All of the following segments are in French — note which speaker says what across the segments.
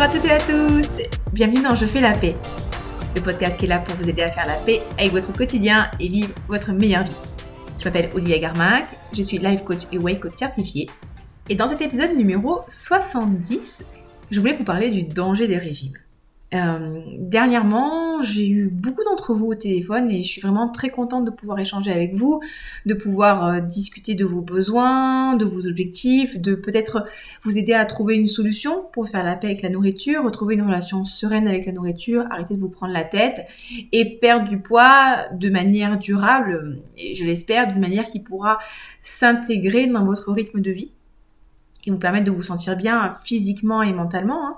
Speaker 1: Bonjour à toutes et à tous Bienvenue dans Je fais la paix, le podcast qui est là pour vous aider à faire la paix avec votre quotidien et vivre votre meilleure vie. Je m'appelle Olivia Garmac, je suis life coach et way coach certifié. Et dans cet épisode numéro 70, je voulais vous parler du danger des régimes. Euh, dernièrement, j'ai eu beaucoup d'entre vous au téléphone et je suis vraiment très contente de pouvoir échanger avec vous, de pouvoir euh, discuter de vos besoins, de vos objectifs, de peut-être vous aider à trouver une solution pour faire la paix avec la nourriture, retrouver une relation sereine avec la nourriture, arrêter de vous prendre la tête et perdre du poids de manière durable et je l'espère d'une manière qui pourra s'intégrer dans votre rythme de vie et vous permettre de vous sentir bien physiquement et mentalement. Hein.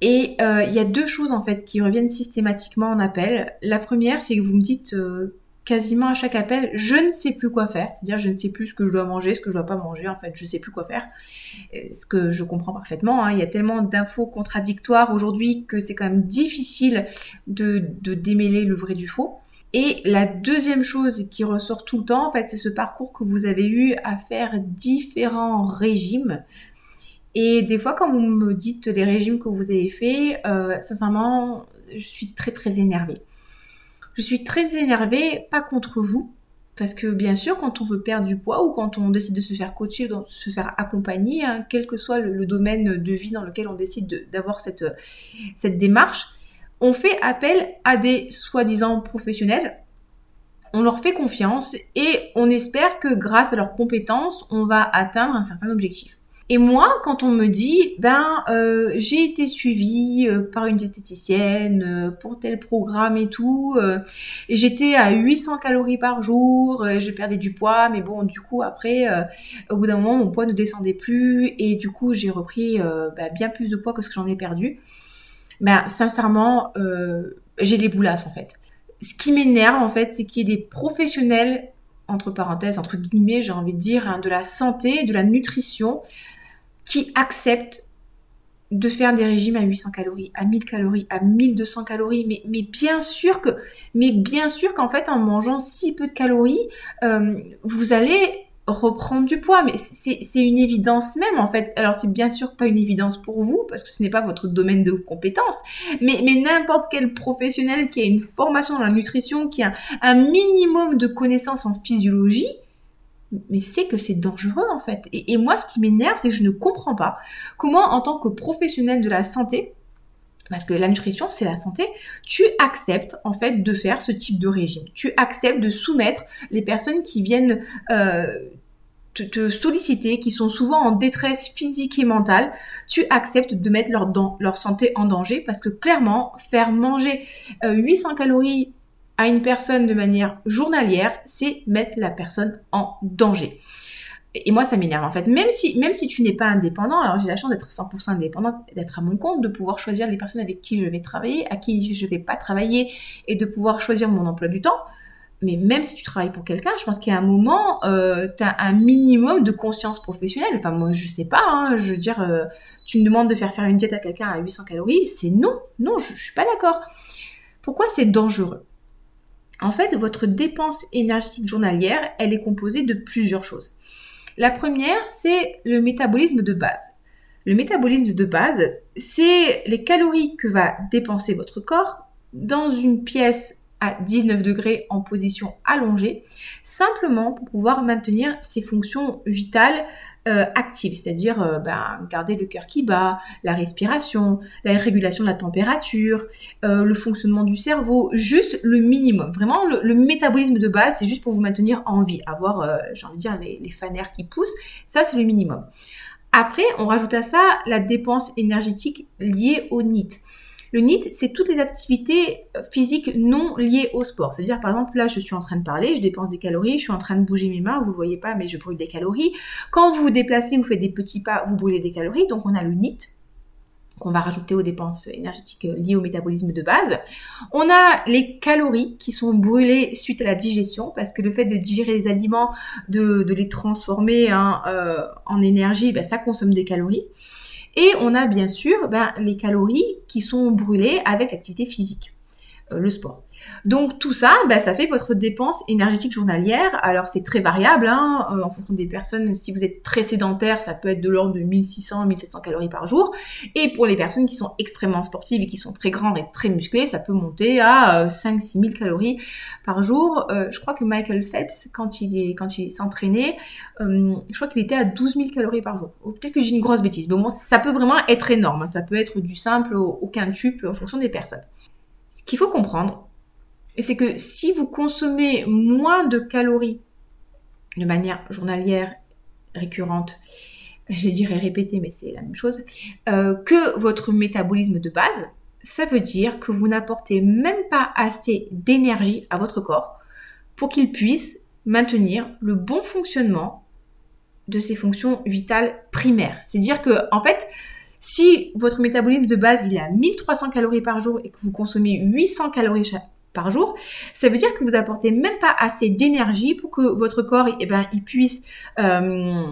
Speaker 1: Et euh, il y a deux choses en fait qui reviennent systématiquement en appel. La première, c'est que vous me dites euh, quasiment à chaque appel, je ne sais plus quoi faire. C'est-à-dire, je ne sais plus ce que je dois manger, ce que je dois pas manger. En fait, je ne sais plus quoi faire. Ce que je comprends parfaitement. Hein. Il y a tellement d'infos contradictoires aujourd'hui que c'est quand même difficile de, de démêler le vrai du faux. Et la deuxième chose qui ressort tout le temps, en fait, c'est ce parcours que vous avez eu à faire différents régimes et des fois, quand vous me dites les régimes que vous avez faits, euh, sincèrement, je suis très très énervée. Je suis très énervée, pas contre vous, parce que bien sûr, quand on veut perdre du poids ou quand on décide de se faire coacher, de se faire accompagner, hein, quel que soit le, domaine de vie dans lequel on décide d'avoir cette, cette démarche, on fait appel à des soi-disant professionnels. On leur fait confiance et on espère que grâce à leurs compétences, on va atteindre un certain objectif. Et moi, quand on me dit, ben, euh, j'ai été suivie euh, par une diététicienne euh, pour tel programme et tout, j'étais à 800 calories par jour, je perdais du poids, mais bon, du coup, après, au bout d'un moment, mon poids ne descendait plus, et du coup, j'ai repris ben, bien plus de poids que ce que j'en ai perdu. Ben, sincèrement, j'ai des boulasses, en fait. Ce qui m'énerve, en fait, c'est qu'il y ait des professionnels entre parenthèses, entre guillemets, j'ai envie de dire, hein, de la santé, de la nutrition, qui acceptent de faire des régimes à 800 calories, à 1000 calories, à 1200 calories, mais, mais bien sûr qu'en fait, en mangeant si peu de calories, euh, vous allez reprendre du poids, mais c'est une évidence même en fait. Alors c'est bien sûr pas une évidence pour vous parce que ce n'est pas votre domaine de compétence, mais, mais n'importe quel professionnel qui a une formation dans la nutrition, qui a un minimum de connaissances en physiologie, mais c'est que c'est dangereux en fait. Et, moi, ce qui m'énerve, c'est que je ne comprends pas comment, en tant que professionnel de la santé, parce que la nutrition, c'est la santé, tu acceptes en fait de faire ce type de régime. Tu acceptes de soumettre les personnes qui viennent euh, te, solliciter, qui sont souvent en détresse physique et mentale. Tu acceptes de mettre leur, santé en danger parce que clairement, faire manger 800 euh, calories à une personne de manière journalière, c'est mettre la personne en danger. Et moi, ça m'énerve en fait. Même si, même si tu n'es pas indépendant, alors j'ai la chance d'être 100% indépendante, d'être à mon compte, de pouvoir choisir les personnes avec qui je vais travailler, à qui je vais pas travailler, et de pouvoir choisir mon emploi du temps. Mais même si tu travailles pour quelqu'un, je pense qu'à un moment, euh, tu as un minimum de conscience professionnelle. Enfin, moi, je sais pas. Hein, je veux dire, euh, tu me demandes de faire faire une diète à quelqu'un à 800 calories, c'est non. Non, je, je suis pas d'accord. Pourquoi c'est dangereux? En fait, votre dépense énergétique journalière, elle est composée de plusieurs choses. La première, c'est le métabolisme de base. Le métabolisme de base, c'est les calories que va dépenser votre corps dans une pièce à 19 degrés en position allongée, simplement pour pouvoir maintenir ses fonctions vitales euh, active, c'est-à-dire euh, ben, garder le cœur qui bat, la respiration, la régulation de la température, euh, le fonctionnement du cerveau, juste le minimum. Vraiment, le, métabolisme de base, c'est juste pour vous maintenir en vie, avoir, j'ai envie de dire, les, les fanères qui poussent, ça c'est le minimum. Après, on rajoute à ça la dépense énergétique liée au NIT. Le NIT, c'est toutes les activités euh, physiques non liées au sport. C'est-à-dire, par exemple, là, je suis en train de parler, je dépense des calories, je suis en train de bouger mes mains, vous ne voyez pas, mais je brûle des calories. Quand vous déplacez, vous faites des petits pas, vous brûlez des calories. Donc, on a le NIT qu'on va rajouter aux dépenses énergétiques euh, liées au métabolisme de base. On a les calories qui sont brûlées suite à la digestion, parce que le fait de digérer les aliments, de, les transformer hein, euh, en énergie, ben, ça consomme des calories. Et on a bien sûr ben, les calories qui sont brûlées avec l'activité physique, euh, le sport. Donc tout ça, bah, ça fait votre dépense énergétique journalière. Alors c'est très variable hein, euh, en fonction des personnes. Si vous êtes très sédentaire, ça peut être de l'ordre de 1600 1700 calories par jour. Et pour les personnes qui sont extrêmement sportives et qui sont très grandes et très musclées, ça peut monter à 5 6 000 calories par jour. Euh, je crois que Michael Phelps, quand il est s'entraînait, euh, je crois qu'il était à 12 000 calories par jour. Peut-être que j'ai une grosse bêtise, mais bon, ça peut vraiment être énorme. Ça peut être du simple au, au quintuple en fonction des personnes. Ce qu'il faut comprendre, et c'est que si vous consommez moins de calories de manière journalière, récurrente, je dirais répéter, mais c'est la même chose, euh, que votre métabolisme de base, ça veut dire que vous n'apportez même pas assez d'énergie à votre corps pour qu'il puisse maintenir le bon fonctionnement de ses fonctions vitales primaires. C'est-à-dire que, en fait, si votre métabolisme de base il est à 1300 calories par jour et que vous consommez 800 calories par jour, ça veut dire que vous apportez même pas assez d'énergie pour que votre corps, eh ben, euh,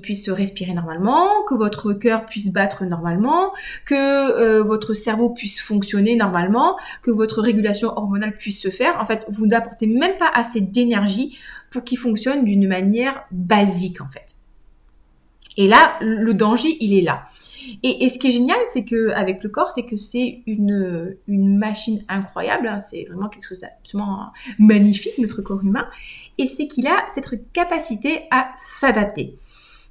Speaker 1: puisse respirer normalement, que votre cœur puisse battre normalement, que euh, votre cerveau puisse fonctionner normalement, que votre régulation hormonale puisse se faire. En fait, vous n'apportez même pas assez d'énergie pour qu'il fonctionne d'une manière basique, en fait. Et là, le danger, il est là. Et, ce qui est génial, c'est que avec le corps, c'est que c'est une, machine incroyable. Hein. c'est vraiment quelque chose d'absolument magnifique, notre corps humain. Et c'est qu'il a cette capacité à s'adapter.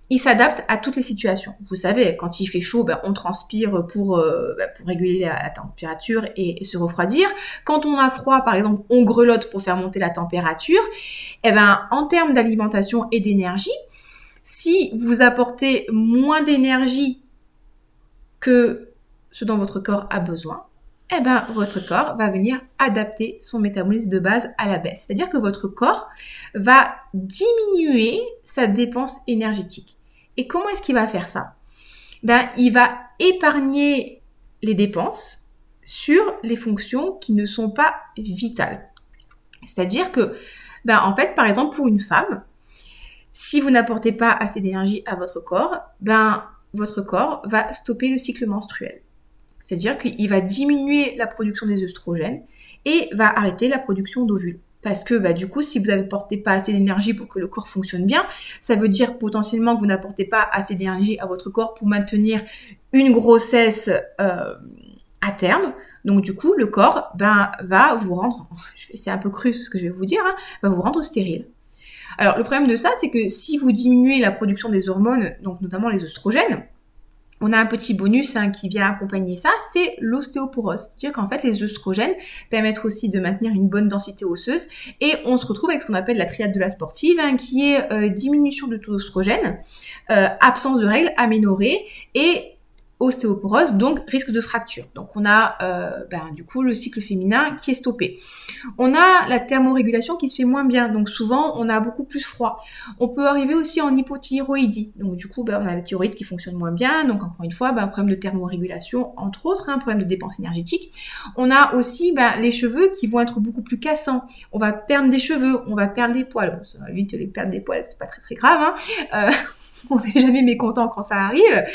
Speaker 1: Il s'adapte à toutes les situations. Vous savez, quand il fait chaud, ben, on transpire pour, euh, ben, réguler la, température et, se refroidir. Quand on a froid, par exemple, on grelotte pour faire monter la température. Et eh ben, en termes d'alimentation et d'énergie, si vous apportez moins d'énergie que ce dont votre corps a besoin, eh ben, votre corps va venir adapter son métabolisme de base à la baisse. C'est-à-dire que votre corps va diminuer sa dépense énergétique. Et comment est-ce qu'il va faire ça? Ben, Il va épargner les dépenses sur les fonctions qui ne sont pas vitales. C'est-à-dire que, ben, en fait, par exemple, pour une femme, si vous n'apportez pas assez d'énergie à votre corps, ben, votre corps va stopper le cycle menstruel. C'est-à-dire qu'il va diminuer la production des œstrogènes et va arrêter la production d'ovules. Parce que bah, du coup, si vous n'apportez pas assez d'énergie pour que le corps fonctionne bien, ça veut dire potentiellement que vous n'apportez pas assez d'énergie à votre corps pour maintenir une grossesse euh, à terme. Donc du coup, le corps ben, va vous rendre, c'est un peu cru ce que je vais vous dire, hein, va vous rendre stérile. Alors le problème de ça, c'est que si vous diminuez la production des hormones, donc notamment les oestrogènes, on a un petit bonus hein, qui vient accompagner ça, c'est l'ostéoporose. C'est-à-dire qu'en fait, les oestrogènes permettent aussi de maintenir une bonne densité osseuse. Et on se retrouve avec ce qu'on appelle la triade de la sportive, hein, qui est euh, diminution de taux d'oestrogène, euh, absence de règles aménorée et ostéoporose, donc risque de fracture. Donc on a euh, ben, du coup le cycle féminin qui est stoppé. On a la thermorégulation qui se fait moins bien, donc souvent on a beaucoup plus froid. On peut arriver aussi en hypothyroïdie, donc du coup ben, on a la thyroïde qui fonctionne moins bien, donc encore une fois ben, un problème de thermorégulation entre autres, un problème de dépense énergétique. On a aussi les cheveux qui vont être beaucoup plus cassants. On va perdre des cheveux, on va perdre des poils. Bon, ça vite les perdre des poils, c'est pas très très grave. Hein. Euh, on n'est jamais mécontent quand ça arrive.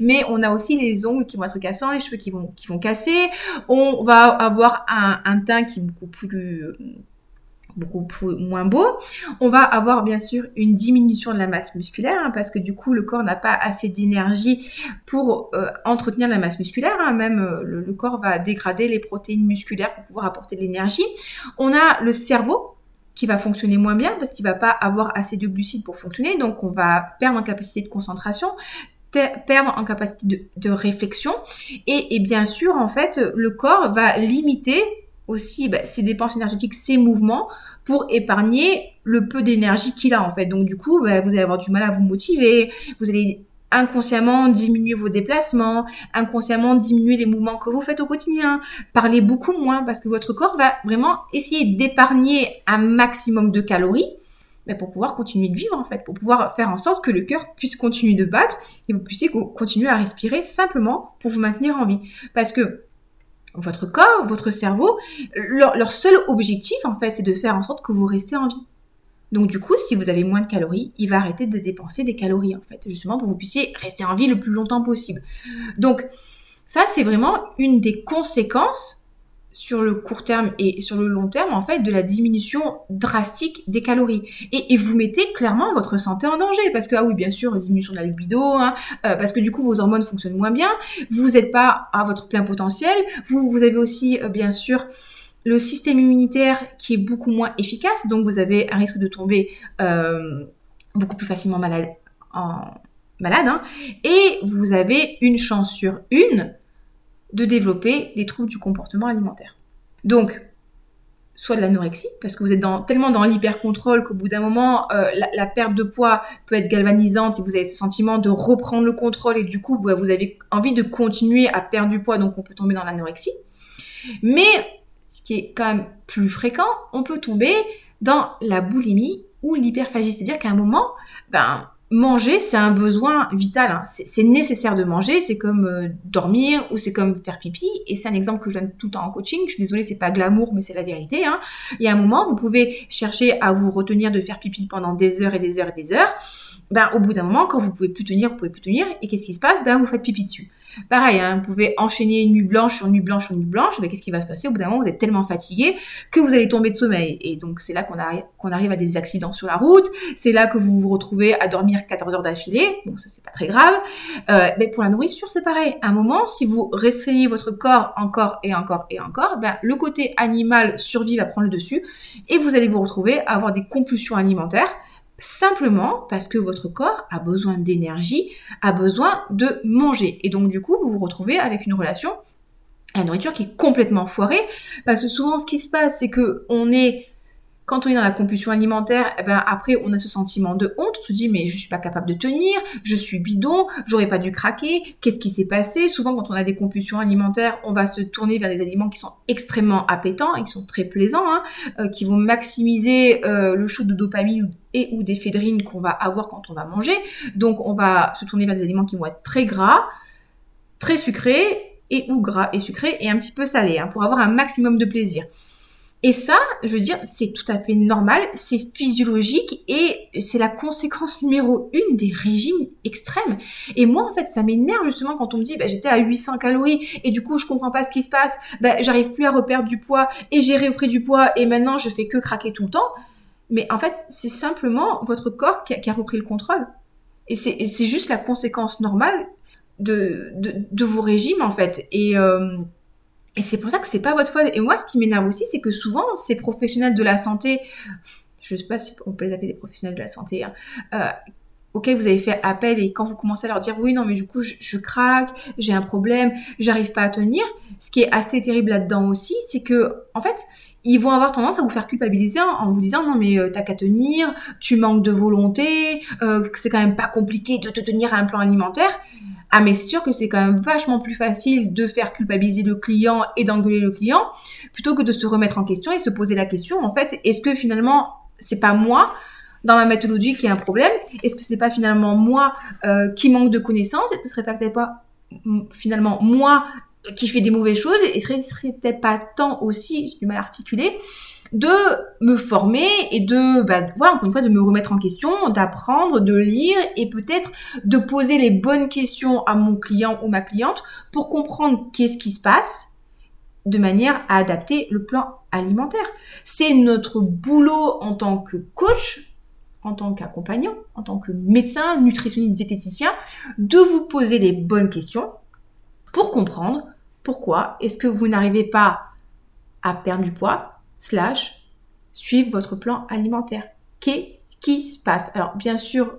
Speaker 1: Mais on a aussi les ongles qui vont être cassants, les cheveux qui vont, qui vont casser. On va avoir un, teint qui est beaucoup plus beaucoup moins beau. On va avoir bien sûr une diminution de la masse musculaire hein, parce que du coup le corps n'a pas assez d'énergie pour euh, entretenir la masse musculaire. Hein. Même euh, le, corps va dégrader les protéines musculaires pour pouvoir apporter de l'énergie. On a le cerveau qui va fonctionner moins bien parce qu'il va pas avoir assez de glucides pour fonctionner. Donc on va perdre en capacité de concentration, perdre en capacité de, réflexion. Et, bien sûr, en fait, le corps va limiter aussi bah, ses dépenses énergétiques, ses mouvements pour épargner le peu d'énergie qu'il a en fait. Donc du coup, bah, vous allez avoir du mal à vous motiver, vous allez inconsciemment diminuer vos déplacements, inconsciemment diminuer les mouvements que vous faites au quotidien, parlez beaucoup moins parce que votre corps va vraiment essayer d'épargner un maximum de calories mais pour pouvoir continuer de vivre en fait, pour pouvoir faire en sorte que le cœur puisse continuer de battre et vous puissiez continuer à respirer simplement pour vous maintenir en vie. Parce que votre corps, votre cerveau, leur, leur seul objectif en fait, c'est de faire en sorte que vous restez en vie. Donc du coup, si vous avez moins de calories, il va arrêter de dépenser des calories en fait, justement pour que vous puissiez rester en vie le plus longtemps possible. Donc ça, c'est vraiment une des conséquences sur le court terme et sur le long terme, en fait, de la diminution drastique des calories. Et, vous mettez clairement votre santé en danger, parce que, ah oui, bien sûr, diminution de la libido, hein, euh, parce que du coup, vos hormones fonctionnent moins bien, vous n'êtes pas à votre plein potentiel, vous, avez aussi, euh, bien sûr, le système immunitaire qui est beaucoup moins efficace, donc vous avez un risque de tomber euh, beaucoup plus facilement malade, en, malade hein, et vous avez une chance sur une de développer les troubles du comportement alimentaire. Donc, soit de l'anorexie, parce que vous êtes tellement dans l'hyper-contrôle qu'au bout d'un moment, euh, la, perte de poids peut être galvanisante et vous avez ce sentiment de reprendre le contrôle et du coup, bah, vous avez envie de continuer à perdre du poids, donc on peut tomber dans l'anorexie. Mais, ce qui est quand même plus fréquent, on peut tomber dans la boulimie ou l'hyperphagie, c'est-à-dire qu'à un moment, ben, manger, c'est un besoin vital. Hein. C'est nécessaire de manger. C'est comme euh, dormir ou c'est comme faire pipi. Et c'est un exemple que je donne tout le temps en coaching. Je suis désolée, c'est pas glamour, mais c'est la vérité. Hein. Il y a un moment, vous pouvez chercher à vous retenir de faire pipi pendant des heures et des heures et des heures. Ben, au bout d'un moment, quand vous pouvez plus tenir, vous pouvez plus tenir. Et qu'est-ce qui se passe? Ben, vous faites pipi dessus. Pareil, hein, vous pouvez enchaîner une nuit blanche sur nuit blanche sur nuit blanche. Mais qu'est-ce qui va se passer? Au bout d'un moment, vous êtes tellement fatigué que vous allez tomber de sommeil. Et donc, c'est là qu'on arrive à des accidents sur la route. C'est là que vous vous retrouvez à dormir 14 heures d'affilée. Bon, ça, c'est pas très grave. Euh, mais pour la nourriture, c'est pareil. À un moment, si vous restreignez votre corps encore et encore et encore, ben, le côté animal survie va prendre le dessus et vous allez vous retrouver à avoir des compulsions alimentaires simplement parce que votre corps a besoin d'énergie, a besoin de manger. Et donc du coup, vous vous retrouvez avec une relation à la nourriture qui est complètement foirée, parce que souvent ce qui se passe, c'est que on est quand on est dans la compulsion alimentaire, eh ben après on a ce sentiment de honte, on se dit mais je suis pas capable de tenir, je suis bidon, j'aurais pas dû craquer, qu'est-ce qui s'est passé? Souvent quand on a des compulsions alimentaires, on va se tourner vers des aliments qui sont extrêmement appétants et qui sont très plaisants, hein, euh, qui vont maximiser euh, le shoot de dopamine et ou d'éphédrine qu'on va avoir quand on va manger. Donc on va se tourner vers des aliments qui vont être très gras, très sucrés et ou gras et sucrés et un petit peu salés hein, pour avoir un maximum de plaisir. Et ça, je veux dire, c'est tout à fait normal, c'est physiologique et c'est la conséquence numéro une des régimes extrêmes. Et moi, en fait, ça m'énerve justement quand on me dit, bah, j'étais à 800 calories et du coup, je comprends pas ce qui se passe, bah, j'arrive plus à reperdre du poids et j'ai repris du poids et maintenant, je fais que craquer tout le temps. Mais en fait, c'est simplement votre corps qui a, repris le contrôle. Et c'est juste la conséquence normale de, de, vos régimes, en fait. Et... Euh, et c'est pour ça que c'est pas votre faute. Et moi, ce qui m'énerve aussi, c'est que souvent, ces professionnels de la santé, je sais pas si on peut les appeler des professionnels de la santé, hein, euh, auxquels vous avez fait appel et quand vous commencez à leur dire oui non mais du coup je, craque, j'ai un problème, j'arrive pas à tenir, ce qui est assez terrible là-dedans aussi, c'est que en fait ils vont avoir tendance à vous faire culpabiliser en, vous disant non mais euh, t'as qu'à tenir, tu manques de volonté, euh, c'est quand même pas compliqué de te tenir à un plan alimentaire. Ah mais c'est sûr que c'est quand même vachement plus facile de faire culpabiliser le client et d'engueuler le client plutôt que de se remettre en question et se poser la question en fait est-ce que finalement c'est pas moi dans ma méthodologie qui a un problème? Est-ce que c'est pas finalement moi euh, qui manque de connaissances? Est-ce que ce serait peut-être pas mm, finalement moi qui fais des mauvaises choses? Et ce serait, serait peut-être pas tant aussi, j'ai du mal à articuler, de me former et de, bah, de me remettre en question, d'apprendre, de lire et peut-être de poser les bonnes questions à mon client ou ma cliente pour comprendre qu'est-ce qui se passe de manière à adapter le plan alimentaire. C'est notre boulot en tant que coach, en tant qu'accompagnant, en tant que médecin, nutritionniste, diététicien, de vous poser les bonnes questions pour comprendre pourquoi est-ce que vous n'arrivez pas à perdre du poids, slash suivre votre plan alimentaire. Qu'est-ce qui se passe? Alors bien sûr,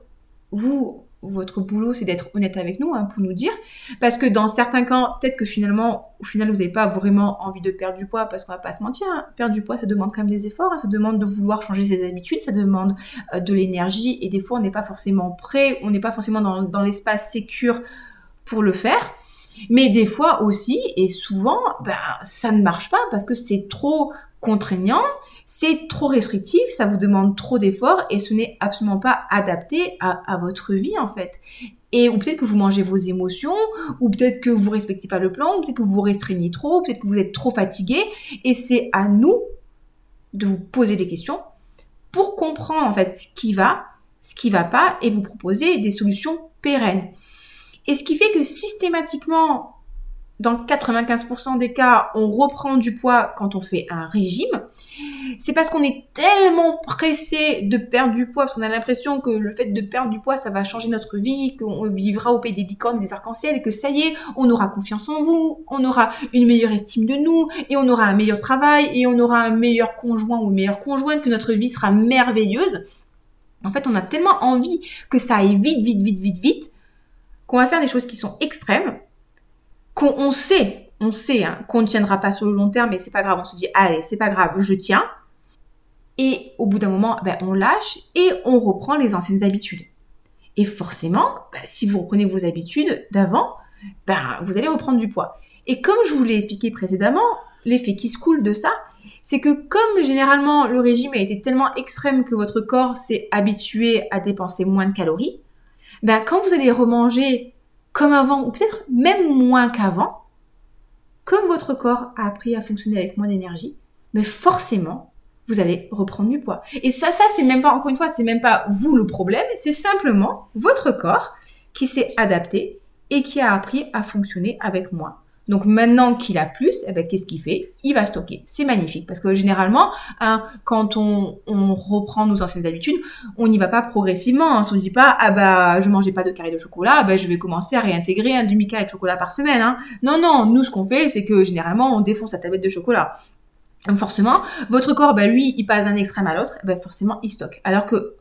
Speaker 1: vous, votre boulot, c'est d'être honnête avec nous hein, pour nous dire, parce que dans certains cas, peut-être que finalement, au final, vous n'avez pas vraiment envie de perdre du poids, parce qu'on va pas se mentir, hein. perdre du poids, ça demande quand même des efforts, hein. ça demande de vouloir changer ses habitudes, ça demande euh, de l'énergie, et des fois, on n'est pas forcément prêt, on n'est pas forcément dans, dans l'espace sécure pour le faire. Mais des fois aussi, et souvent, ben, ça ne marche pas parce que c'est trop contraignant, c'est trop restrictif, ça vous demande trop d'efforts et ce n'est absolument pas adapté à, votre vie en fait. Et ou peut-être que vous mangez vos émotions, ou peut-être que vous respectez pas le plan, ou peut-être que vous restreignez trop, peut-être que vous êtes trop fatigué. Et c'est à nous de vous poser des questions pour comprendre en fait ce qui va, ce qui va pas, et vous proposer des solutions pérennes. Et ce qui fait que systématiquement, dans 95% des cas, on reprend du poids quand on fait un régime, c'est parce qu'on est tellement pressé de perdre du poids, parce qu'on a l'impression que le fait de perdre du poids, ça va changer notre vie, qu'on vivra au pays des licornes des arcs-en-ciel, et que ça y est, on aura confiance en vous, on aura une meilleure estime de nous, et on aura un meilleur travail, et on aura un meilleur conjoint ou meilleure conjointe, que notre vie sera merveilleuse. En fait, on a tellement envie que ça aille vite, vite, vite, vite, vite, qu'on va faire des choses qui sont extrêmes, qu'on sait, on sait hein, qu'on ne tiendra pas sur le long terme, mais c'est pas grave, on se dit allez, c'est pas grave, je tiens. Et au bout d'un moment, ben, on lâche et on reprend les anciennes habitudes. Et forcément, ben, si vous reprenez vos habitudes d'avant, ben, vous allez reprendre du poids. Et comme je vous l'ai expliqué précédemment, l'effet qui se coule de ça, c'est que comme généralement le régime a été tellement extrême que votre corps s'est habitué à dépenser moins de calories, ben, quand vous allez remanger comme avant, ou peut-être même moins qu'avant, comme votre corps a appris à fonctionner avec moins d'énergie, mais forcément, vous allez reprendre du poids. Et ça, ça, c'est même pas, encore une fois, c'est même pas vous le problème, c'est simplement votre corps qui s'est adapté et qui a appris à fonctionner avec moins. Donc maintenant qu'il a plus, eh ben, qu'est-ce qu'il fait? Il va stocker. C'est magnifique parce que généralement, hein, quand on, reprend nos anciennes habitudes, on n'y va pas progressivement. On se dit pas ah bah je mangeais pas de carré de chocolat, bah je vais commencer à réintégrer un demi carré de chocolat par semaine. Hein. Non non, nous ce qu'on fait, c'est que généralement on défonce la tablette de chocolat. Donc forcément, votre corps, bah lui, il passe d'un extrême à l'autre, bah forcément il stocke. Alors que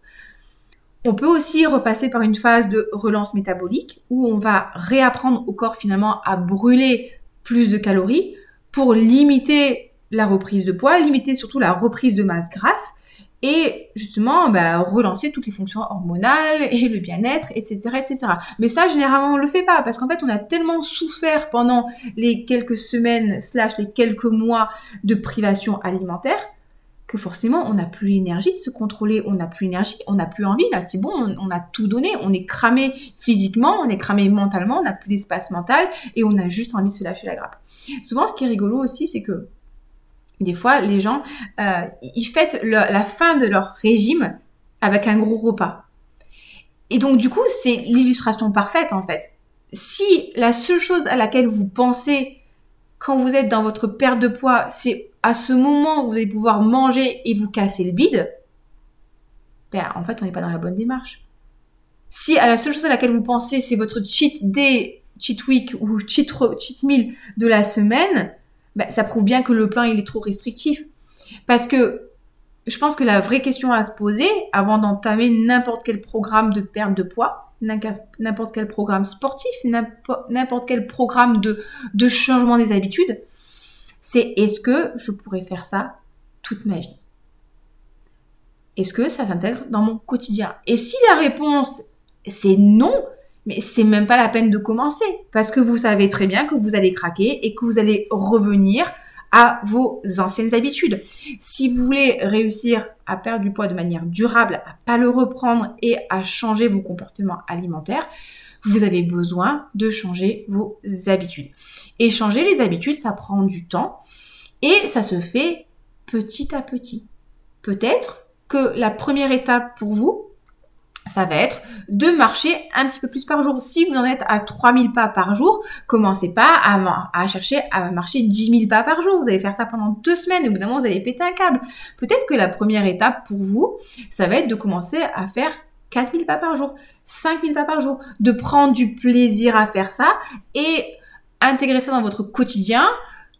Speaker 1: on peut aussi repasser par une phase de relance métabolique où on va réapprendre au corps finalement à brûler plus de calories pour limiter la reprise de poids, limiter surtout la reprise de masse grasse et justement bah, relancer toutes les fonctions hormonales et le bien-être, etc., etc. Mais ça, généralement, on le fait pas parce qu'en fait, on a tellement souffert pendant les quelques semaines slash les quelques mois de privation alimentaire que forcément on n'a plus l'énergie de se contrôler, on n'a plus l'énergie, on n'a plus envie, là c'est bon, on, a tout donné, on est cramé physiquement, on est cramé mentalement, on n'a plus d'espace mental et on a juste envie de se lâcher la grappe. Souvent ce qui est rigolo aussi c'est que des fois les gens, euh, ils fêtent la fin de leur régime avec un gros repas. Et donc du coup c'est l'illustration parfaite en fait. Si la seule chose à laquelle vous pensez quand vous êtes dans votre perte de poids, c'est à ce moment où vous allez pouvoir manger et vous casser le bide, ben, en fait, on n'est pas dans la bonne démarche. Si à la seule chose à laquelle vous pensez, c'est votre cheat day, cheat week ou cheat, cheat meal de la semaine, ben, ça prouve bien que le plan, est trop restrictif. Parce que je pense que la vraie question à se poser avant d'entamer n'importe quel programme de perte de poids, n'importe quel programme sportif, n'importe quel programme de, de changement des habitudes, c'est est-ce que je pourrais faire ça toute ma vie? Est-ce que ça s'intègre dans mon quotidien? Et si la réponse c'est non, mais c'est même pas la peine de commencer parce que vous savez très bien que vous allez craquer et que vous allez revenir à vos anciennes habitudes. Si vous voulez réussir à perdre du poids de manière durable, à pas le reprendre et à changer vos comportements alimentaires, vous avez besoin de changer vos habitudes. Et changer les habitudes, ça prend du temps et ça se fait petit à petit. Peut-être que la première étape pour vous, ça va être de marcher un petit peu plus par jour. Si vous en êtes à 3000 pas par jour, commencez pas à, chercher à marcher 10 000 pas par jour. Vous allez faire ça pendant deux semaines et au bout d'un moment, vous allez péter un câble. Peut-être que la première étape pour vous, ça va être de commencer à faire 4000 pas par jour, 5000 pas par jour, de prendre du plaisir à faire ça et intégrer ça dans votre quotidien,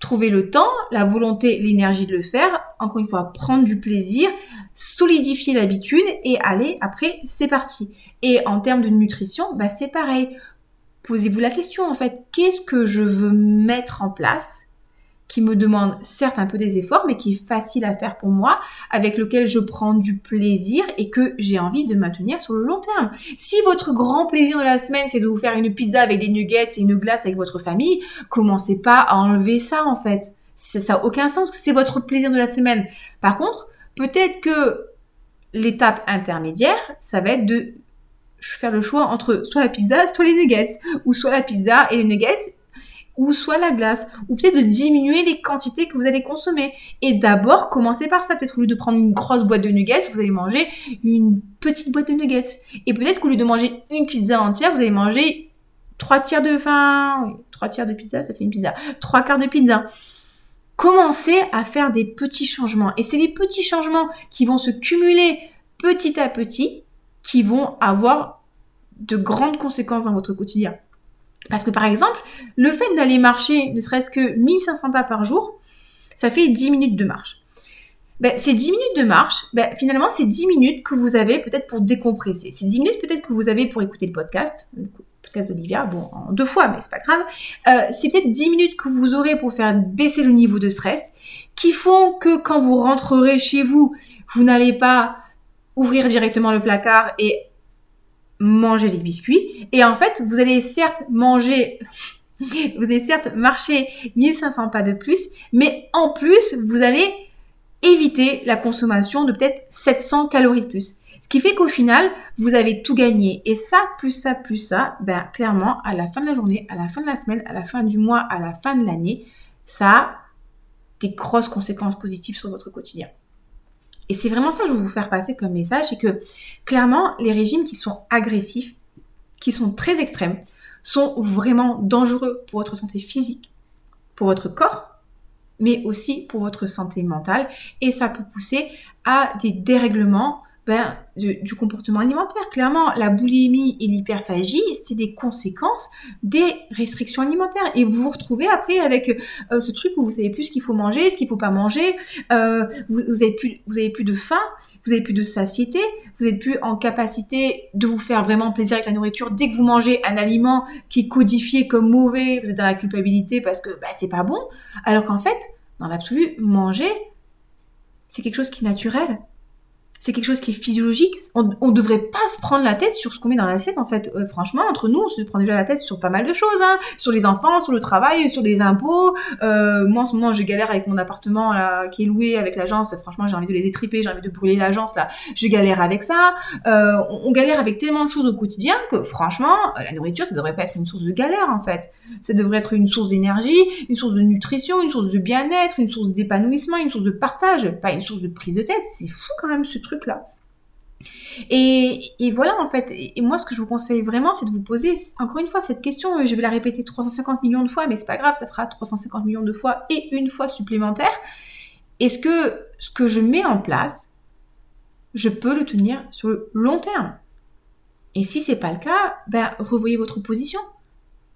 Speaker 1: trouver le temps, la volonté, l'énergie de le faire, encore une fois, prendre du plaisir, solidifier l'habitude et aller après, c'est parti. Et en termes de nutrition, bah, c'est pareil. Posez-vous la question en fait, qu'est-ce que je veux mettre en place qui me demande certes un peu des efforts, mais qui est facile à faire pour moi, avec lequel je prends du plaisir et que j'ai envie de maintenir sur le long terme? Si votre grand plaisir de la semaine, c'est de vous faire une pizza avec des nuggets et une glace avec votre famille, commencez pas à enlever ça en fait. Ça n'a aucun sens, c'est votre plaisir de la semaine. Par contre, peut-être que l'étape intermédiaire, ça va être de faire le choix entre soit la pizza, soit les nuggets, ou soit la pizza et les nuggets, ou soit la glace, ou peut-être de diminuer les quantités que vous allez consommer. Et d'abord, commencez par ça. Peut-être au lieu de prendre une grosse boîte de nuggets, vous allez manger une petite boîte de nuggets. Et peut-être qu'au lieu de manger une pizza entière, vous allez manger trois tiers de faim, trois tiers de pizza, ça fait une pizza, trois quarts de pizza. Commencez à faire des petits changements. Et c'est les petits changements qui vont se cumuler petit à petit qui vont avoir de grandes conséquences dans votre quotidien. Parce que par exemple, le fait d'aller marcher ne serait-ce que 1500 pas par jour, ça fait 10 minutes de marche. Ben, ces 10 minutes de marche, ben, finalement, c'est 10 minutes que vous avez peut-être pour décompresser. C'est 10 minutes peut-être que vous avez pour écouter le podcast, podcast d'Olivia, bon, deux fois, mais c'est pas grave. Euh, c'est peut-être 10 minutes que vous aurez pour faire baisser le niveau de stress, qui font que quand vous rentrerez chez vous, vous n'allez pas ouvrir directement le placard et manger les biscuits. Et en fait, vous allez certes manger, vous allez certes marcher 1500 pas de plus, mais en plus, vous allez éviter la consommation de peut-être 700 calories de plus. Ce qui fait qu'au final, vous avez tout gagné. Et ça, plus ça, plus ça, ben, clairement, à la fin de la journée, à la fin de la semaine, à la fin du mois, à la fin de l'année, ça a des grosses conséquences positives sur votre quotidien. Et c'est vraiment ça que je veux vous faire passer comme message, c'est que clairement, les régimes qui sont agressifs, qui sont très extrêmes, sont vraiment dangereux pour votre santé physique, pour votre corps, mais aussi pour votre santé mentale. Et ça peut pousser à des dérèglements ben, du comportement alimentaire. Clairement, la boulimie et l'hyperphagie, c'est des conséquences des restrictions alimentaires. Et vous vous retrouvez après avec euh, ce truc où vous savez plus ce qu'il faut manger, ce qu'il faut pas manger. Euh, vous, vous avez plus de faim, vous avez plus de satiété, vous êtes plus en capacité de vous faire vraiment plaisir avec la nourriture. Dès que vous mangez un aliment qui est codifié comme mauvais, vous êtes dans la culpabilité parce que bah, c'est pas bon. Alors qu'en fait, dans l'absolu, manger, c'est quelque chose qui est naturel c'est quelque chose qui est physiologique. On ne devrait pas se prendre la tête sur ce qu'on met dans l'assiette, en fait. Euh, franchement, entre nous, on se prend déjà la tête sur pas mal de choses, hein. Sur les enfants, sur le travail, sur les impôts. Euh, moi, en ce moment, je galère avec mon appartement là, qui est loué avec l'agence. Franchement, j'ai envie de les étriper, j'ai envie de brûler l'agence là. Je galère avec ça. Euh, on, galère avec tellement de choses au quotidien que, franchement, la nourriture, ça devrait pas être une source de galère, en fait. Ça devrait être une source d'énergie, une source de nutrition, une source de bien-être, une source d'épanouissement, une source de partage, pas une source de prise de tête. C'est fou quand même ce truc truc-là. Et, voilà en fait, et moi ce que je vous conseille vraiment c'est de vous poser encore une fois cette question, je vais la répéter 350 millions de fois mais c'est pas grave, ça fera 350 millions de fois et une fois supplémentaire. Est-ce que ce que je mets en place, je peux le tenir sur le long terme? Et si c'est pas le cas, ben revoyez votre position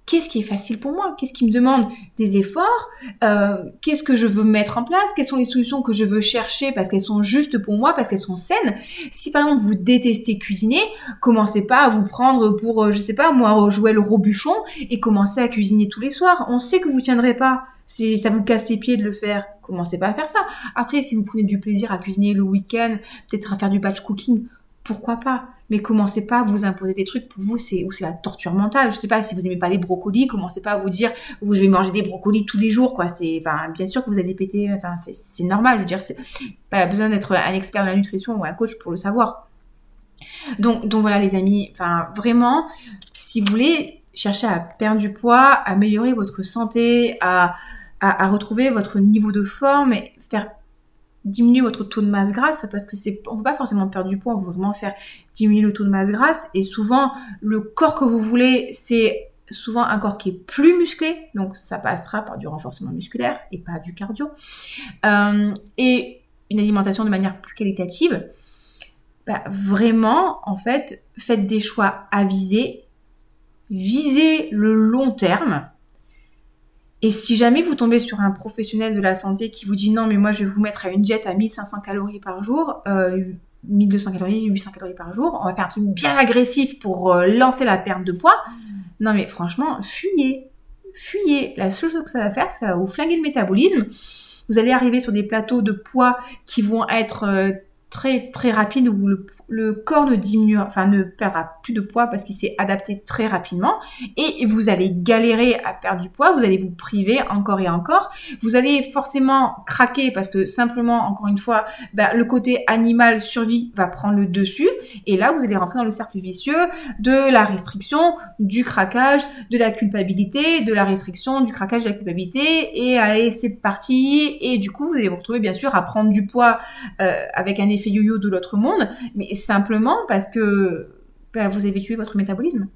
Speaker 1: qu'est-ce qui est facile pour moi, qu'est-ce qui me demande des efforts, euh, qu'est-ce que je veux mettre en place, quelles sont les solutions que je veux chercher parce qu'elles sont justes pour moi, parce qu'elles sont saines? Si par exemple vous détestez cuisiner, commencez pas à vous prendre pour, euh, je sais pas, moi, jouer le robuchon et commencez à cuisiner tous les soirs. On sait que vous tiendrez pas. Si ça vous casse les pieds de le faire, commencez pas à faire ça. Après, si vous prenez du plaisir à cuisiner le week-end, peut-être à faire du batch cooking, pourquoi pas? Mais commencez pas à vous imposer des trucs. Pour vous c'est c'est la torture mentale. Je sais pas si vous aimez pas les brocolis commencez pas à vous dire je vais manger des brocolis tous les jours quoi. C'est bien sûr que vous allez péter c'est normal. Je veux dire c'est pas besoin d'être un expert de la nutrition ou un coach pour le savoir. Donc donc voilà les amis. Enfin vraiment si vous voulez chercher à perdre du poids améliorer votre santé à retrouver votre niveau de forme et faire diminuer votre taux de masse grasse parce que c'est pas forcément perdre du poids on veut vraiment faire diminuer le taux de masse grasse et souvent le corps que vous voulez c'est souvent un corps qui est plus musclé donc ça passera par du renforcement musculaire et pas du cardio. Euh, et une alimentation de manière plus qualitative bah, vraiment en fait faites des choix avisés. Visez le long terme et si jamais vous tombez sur un professionnel de la santé qui vous dit non, mais moi je vais vous mettre à une diète à 1500 calories par jour, euh, 1200 calories, 800 calories par jour, on va faire un truc bien agressif pour euh, lancer la perte de poids. Non, mais franchement, fuyez. Fuyez. La seule chose que ça va faire, ça va vous flinguer le métabolisme. Vous allez arriver sur des plateaux de poids qui vont être euh, très très rapide où le, corps ne diminue, enfin ne perdra plus de poids parce qu'il s'est adapté très rapidement. Et vous allez galérer à perdre du poids, vous allez vous priver encore et encore, vous allez forcément craquer parce que simplement encore une fois bah, le côté animal survie va prendre le dessus. Et là vous allez rentrer dans le cercle vicieux de la restriction, du craquage, de la culpabilité, de la restriction, du craquage, de la culpabilité. Et allez c'est parti. Et du coup vous allez vous retrouver bien sûr à prendre du poids euh, avec un effet fait yo-yo de l'autre monde, mais simplement parce que bah, vous avez tué votre métabolisme.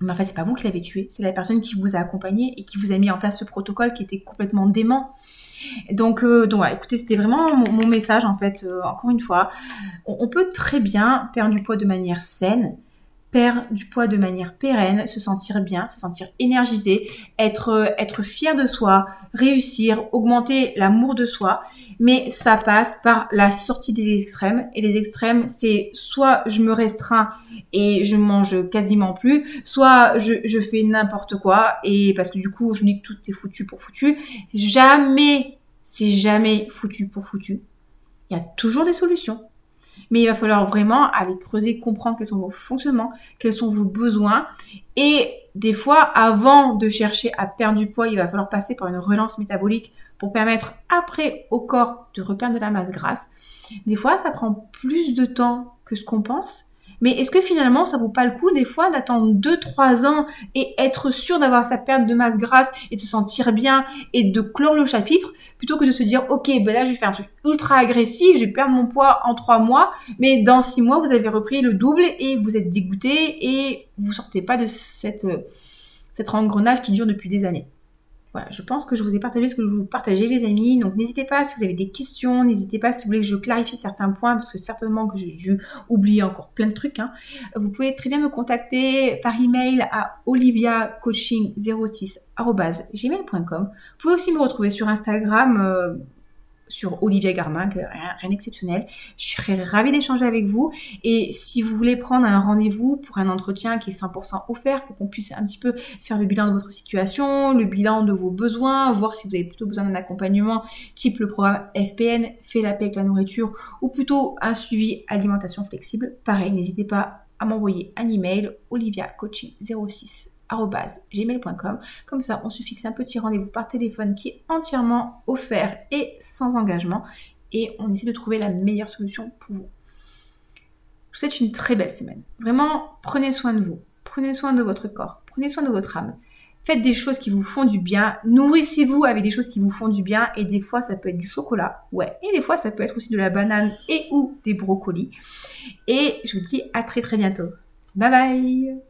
Speaker 1: Mais en fait, c'est pas vous qui l'avez tué, c'est la personne qui vous a accompagné et qui vous a mis en place ce protocole qui était complètement dément. Donc, euh, donc écoutez, c'était vraiment mon, message en fait. Euh, encore une fois, on, peut très bien perdre du poids de manière saine, perdre du poids de manière pérenne, se sentir bien, se sentir énergisé, être être fier de soi, réussir, augmenter l'amour de soi. Mais ça passe par la sortie des extrêmes. Et les extrêmes, c'est soit je me restreins et je mange quasiment plus, soit je, je fais n'importe quoi et parce que du coup je me dis que tout est foutu pour foutu. Jamais c'est jamais foutu pour foutu. Il y a toujours des solutions. Mais il va falloir vraiment aller creuser, comprendre quels sont vos fonctionnements, quels sont vos besoins. Et des fois, avant de chercher à perdre du poids, il va falloir passer par une relance métabolique pour permettre après au corps de reperdre de la masse grasse. Des fois, ça prend plus de temps que ce qu'on pense. Mais est-ce que finalement, ça vaut pas le coup des fois d'attendre 2-3 ans et être sûr d'avoir sa perte de masse grasse et de se sentir bien et de clore le chapitre plutôt que de se dire ok ben là je vais faire un truc ultra agressif, je vais perdre mon poids en 3 mois, mais dans 6 mois vous avez repris le double et vous êtes dégoûté et vous sortez pas de cette, euh, cet engrenage qui dure depuis des années. Je pense que je vous ai partagé ce que je vous partager les amis. Donc n'hésitez pas si vous avez des questions, n'hésitez pas si vous voulez que je clarifie certains points, parce que certainement que j'ai dû oublier encore plein de trucs. Hein. Vous pouvez très bien me contacter par email à oliviacoaching06.gmail.com. Vous pouvez aussi me retrouver sur Instagram. Euh, sur Olivia Garmin, rien, d'exceptionnel. Je serais ravie d'échanger avec vous. Et si vous voulez prendre un rendez-vous pour un entretien qui est 100% offert, pour qu'on puisse un petit peu faire le bilan de votre situation, le bilan de vos besoins, voir si vous avez plutôt besoin d'un accompagnement, type le programme FPN, fait la paix avec la nourriture, ou plutôt un suivi alimentation flexible, pareil, n'hésitez pas à m'envoyer un email oliviacoaching06 gmail.com. Comme ça, on se fixe un petit rendez-vous par téléphone qui est entièrement offert et sans engagement. Et on essaie de trouver la meilleure solution pour vous. Je vous souhaite une très belle semaine. Vraiment, prenez soin de vous. Prenez soin de votre corps. Prenez soin de votre âme. Faites des choses qui vous font du bien. Nourrissez-vous avec des choses qui vous font du bien. Et des fois, ça peut être du chocolat. Ouais. Et des fois, ça peut être aussi de la banane et ou des brocolis. Et je vous dis à très très bientôt. Bye bye